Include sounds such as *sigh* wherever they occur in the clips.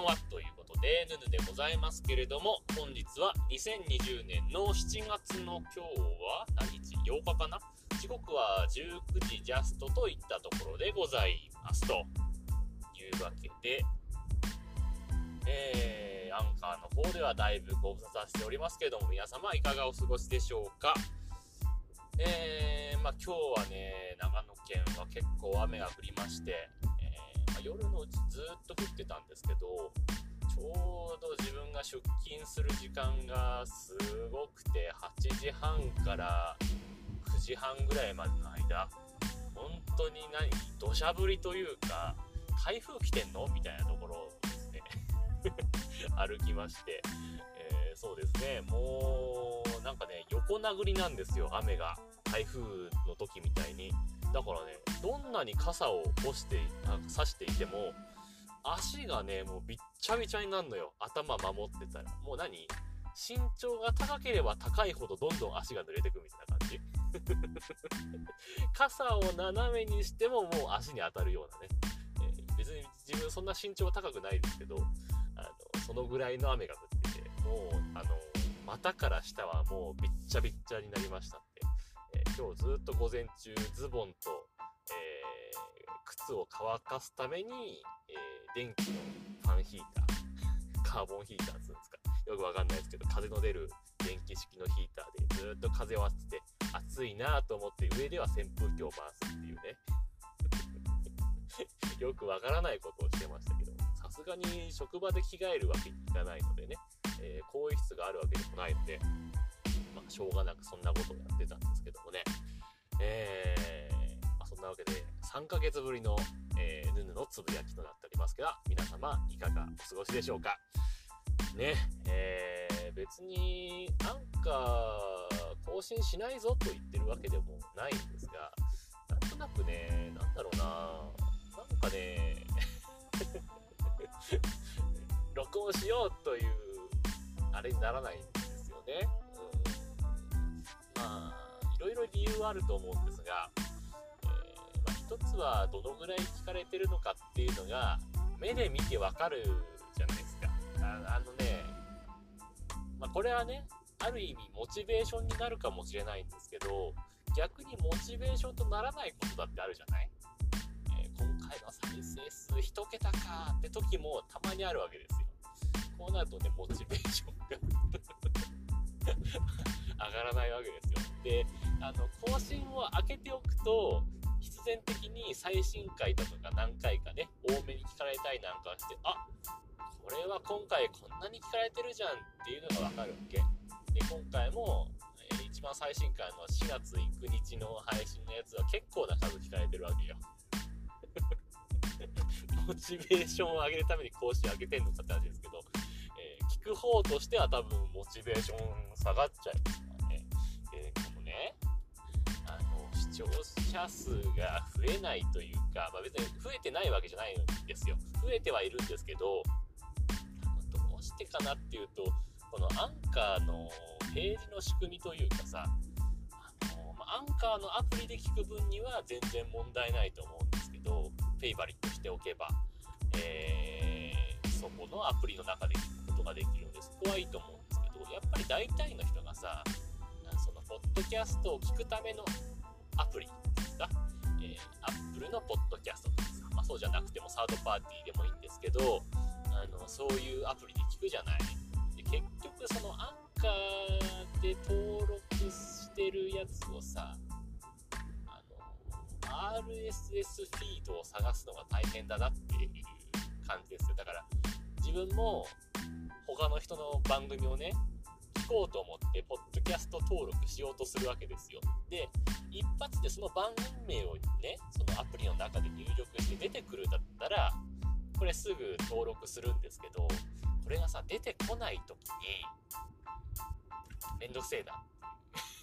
んはということで、ヌヌでございますけれども、本日は2020年の7月の今日は何日 ?8 日かな？時刻は19時ジャストといったところでございますと。いうわけで、えー、アンカーの方ではだいぶご無沙汰しておりますけれども、皆様いかがお過ごしでしょうか？えー、まあ今日はね、長野県は結構雨が降りまして、夜のうちずっと降ってたんですけど、ちょうど自分が出勤する時間がすごくて、8時半から9時半ぐらいまでの間、本当に何、土砂降りというか、台風来てんの？みたいなところをですね *laughs* 歩きまして、えー、そうですね、もう、なんかね、横殴りなんですよ、雨が。台風の時みたいに。だからね、どんなに傘を干して、差していても、足がね、もうびっちゃびちゃになるのよ。頭守ってたら。もう何？身長が高ければ高いほどどんどん足が濡れてくみたいな感じ *laughs* 傘を斜めにしてももう足に当たるようなね、えー、別に自分そんな身長高くないですけどあのそのぐらいの雨が降っててもうあの股から下はもうびっちゃびっちゃになりました、今日ずっと午前中ズボンと、えー、靴を乾かすために、え電気のファンヒーター *laughs* カーボンヒーターっつうんですかよくわかんないですけど、風の出る電気式のヒーターでずっと風を当てて、暑いなと思って上では扇風機を回すっていうね。*laughs* よくわからないことをしてましたけど、さすがに職場で着替えるわけにいかないのでね、えー、更衣室があるわけでもないので、まあ、しょうがなくそんなことをやってたんですけどもね、えー、まあ、そんなわけで3ヶ月ぶりの、えー、ヌヌのつぶやきとなっておりますが、皆様いかがお過ごしでしょうか？ね、えー、別にアンカー更新しないぞと言ってるわけでもないんですが、なんとなくね、なんだろうな、なんかね、*laughs* 録音しようという、あれにならないんですよね。まあ、いろいろ理由はあると思うんですが、えー、まあ、一つはどのぐらい聞かれてるのかっていうのが、目で見てわかるじゃないですか。ああのね、まあ、これはね、ある意味モチベーションになるかもしれないんですけど、逆にモチベーションとならないことだってあるじゃない？えー、今回の再生数1桁かって時もたまにあるわけですよ。こうなるとね、モチベーションが *laughs* 上がらないわけですよ。で、あの、更新を開けておくと、必然的に最新回だとか何回かね、多めに聞かれたいなんかして、あこれは今回こんなに聞かれてるじゃんっていうのがわかるわけ。で、今回も、えー、一番最新回の4月9日の配信のやつは結構な数聞かれてるわけよ。*laughs* モチベーションを上げるために更新上げてんのかって話ですけど、えー、聞く方としては多分モチベーション下がっちゃいますね。あの、視聴者数が増えないというか、まあ、別に増えてないわけじゃないんですよ。増えてはいるんですけどど、うしてかなっていうと、このアンカーのページの仕組みというかさ、あのまアンカーのアプリで聞く分には全然問題ないと思うんですけど、フェイバリットしておけば、えー、そこのアプリの中で聞くことができるので、そこはいいと思うんですけど、やっぱり大体の人がさ、ドキャストを聞くためのアプリですか、えー、Apple のポッドキャストとか、まあ、そうじゃなくてもサードパーティーでもいいんですけど、あのそういうアプリで聞くじゃない。で結局そのアンカーで登録してるやつをさあの RSS フィードを探すのが大変だなっていう感じですよ。だから自分も他の人の番組をね聞こうと思ってポッドキャスト登録しようとするわけですよ。で一発でその番組名をねそのアプリの中で入力して出てくるだったらこれすぐ登録するんですけど、これがさ、出てこない時に、めんどくせえな。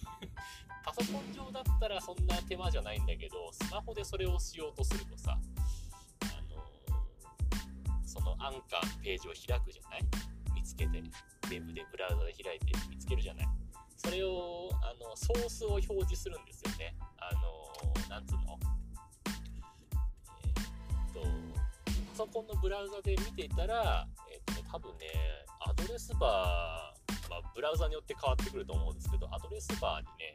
*laughs* パソコン上だったらそんな手間じゃないんだけど、スマホでそれをしようとするとさ、あのそのアンカーのページを開くじゃない？見つけて、ウェブでブラウザで開いて見つけるじゃないそれを、あの、ソースを表示するんですよね。あのなんつうの？ソコンのブラウザで見ていたら、えー、っと多分ね、アドレスバー、まあ、ブラウザによって変わってくると思うんですけど、アドレスバーにね、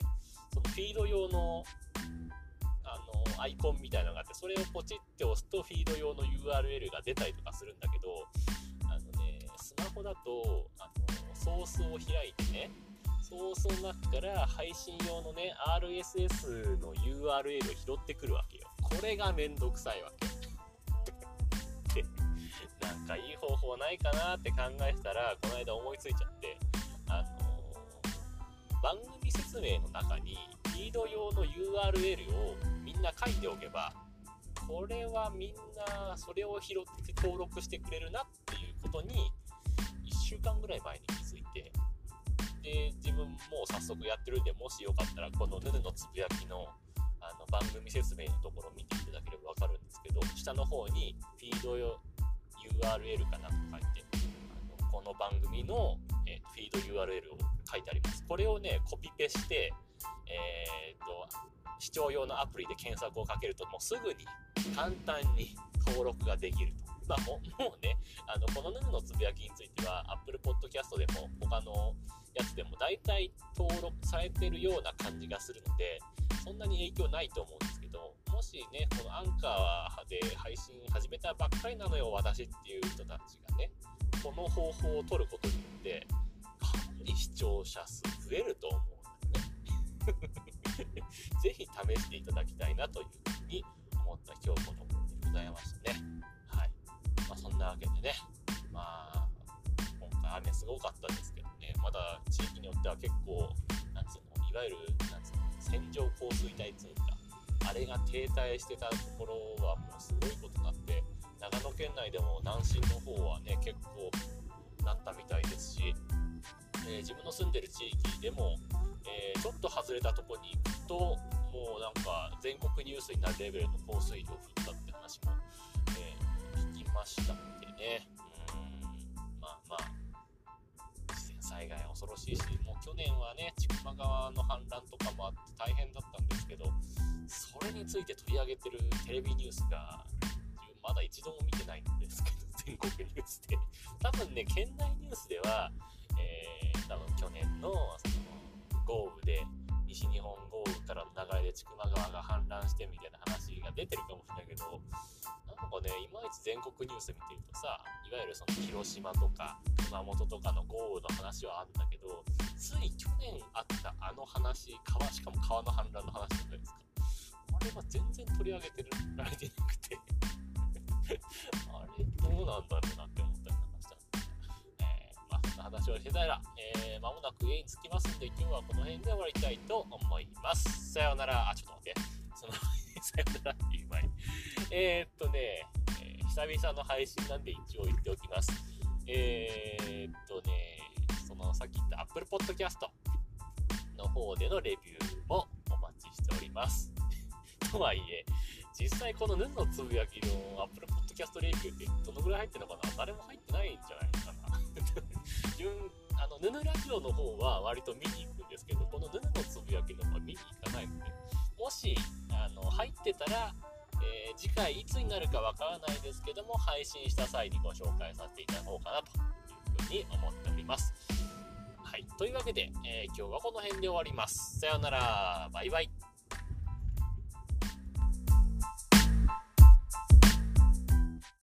そのフィード用のあのアイコンみたいなのがあって、それをポチって押すとフィード用の URL が出たりとかするんだけど、あのね、スマホだと、あのソースを開いてね、ソースの中から配信用のね、RSS の URL を拾ってくるわけよ。これがめんどくさいわけ。で、なんかいい方法ないかなって考えたら、この間思いついちゃって、あの番組説明の中に、フィード用の URL をみんな書いておけば、これはみんなそれを拾って登録してくれるなっていうことに、週間ぐらい前に気づいて、で、自分も早速やってるんで、もしよかったら、このヌヌのつぶやきのあの番組説明のところを見ていただければわかるんですけど、下の方にフィード用 URL かなと書いて、あのこの番組の、えー、フィード URL を書いてあります。これをね、コピペして、えー、っと、視聴用のアプリで検索をかけると、もうすぐに簡単に登録ができると。まあ、もうね、あの、このヌヌのつぶやきについては、Apple Podcast でも、他のやつでも大体登録されてるような感じがするので、そんなに影響ないと思うんですけど、もしね、このアンカーで配信始めたばっかりなのよ、私っていう人たちがね、この方法を取ることによって、かなり視聴者数増えると思うんだよね。*laughs* ぜひ試していただきたいなというふうに思った今日このが停滞してたところはもうすごいことになって、長野県内でも南進の方はね、結構なったみたいですし、えー、自分の住んでる地域でも、えー、ちょっと外れたとこに行くと、もうなんか全国ニュースになるレベルの降水量降ったって話も、えー、聞きましたのでね。うん、まあまあ、自然災害恐ろしいし、もう去年はね、千曲川の氾濫とかもあって大変だったんですけど、それについて取り上げてるテレビニュースが、自分まだ一度も見てないんですけど、全国ニュースで。多分ね、県内ニュースでは、えー、多分去年のその豪雨で西日本豪雨からの流れで千曲川が氾濫してみたいな話が出てるかもしれないけどなんかねいまいち全国ニュース見てるとさいわゆるその広島とか熊本とかの豪雨の話はあるんだけどつい去年あったあの話川しかも川の氾濫の話じゃないですかれは全然取り上げてられてなくて。*laughs* あれ？どうなんだろうなって思ったりなんかしたんでえー、まあそんな話をしてたら、えー、間もなく家に着きますんで今日はこの辺で終わりたいと思います。さようなら。あちょっと待って。その *laughs* さようならっていう前に。え、っとね、えー、久々の配信なんで一応言っておきます。えー、っとねそのさっき言った Apple Podcast の方でのレビューもお待ちしております。とはいえ、実際このヌンのつぶやきの Apple Podcast レビューってどのぐらい入ってるのかな？誰も入ってないんじゃないかな。*laughs* あの、ヌヌラジオの方は割と見に行くんですけど、このヌヌのつぶやきの方は見に行かないので、もし、あの、入ってたら、えー、次回いつになるかわからないですけども、配信した際にご紹介させていただこうかなというふうに思っております。はい。というわけで、えー、今日はこの辺で終わります。さようなら。バイバイ。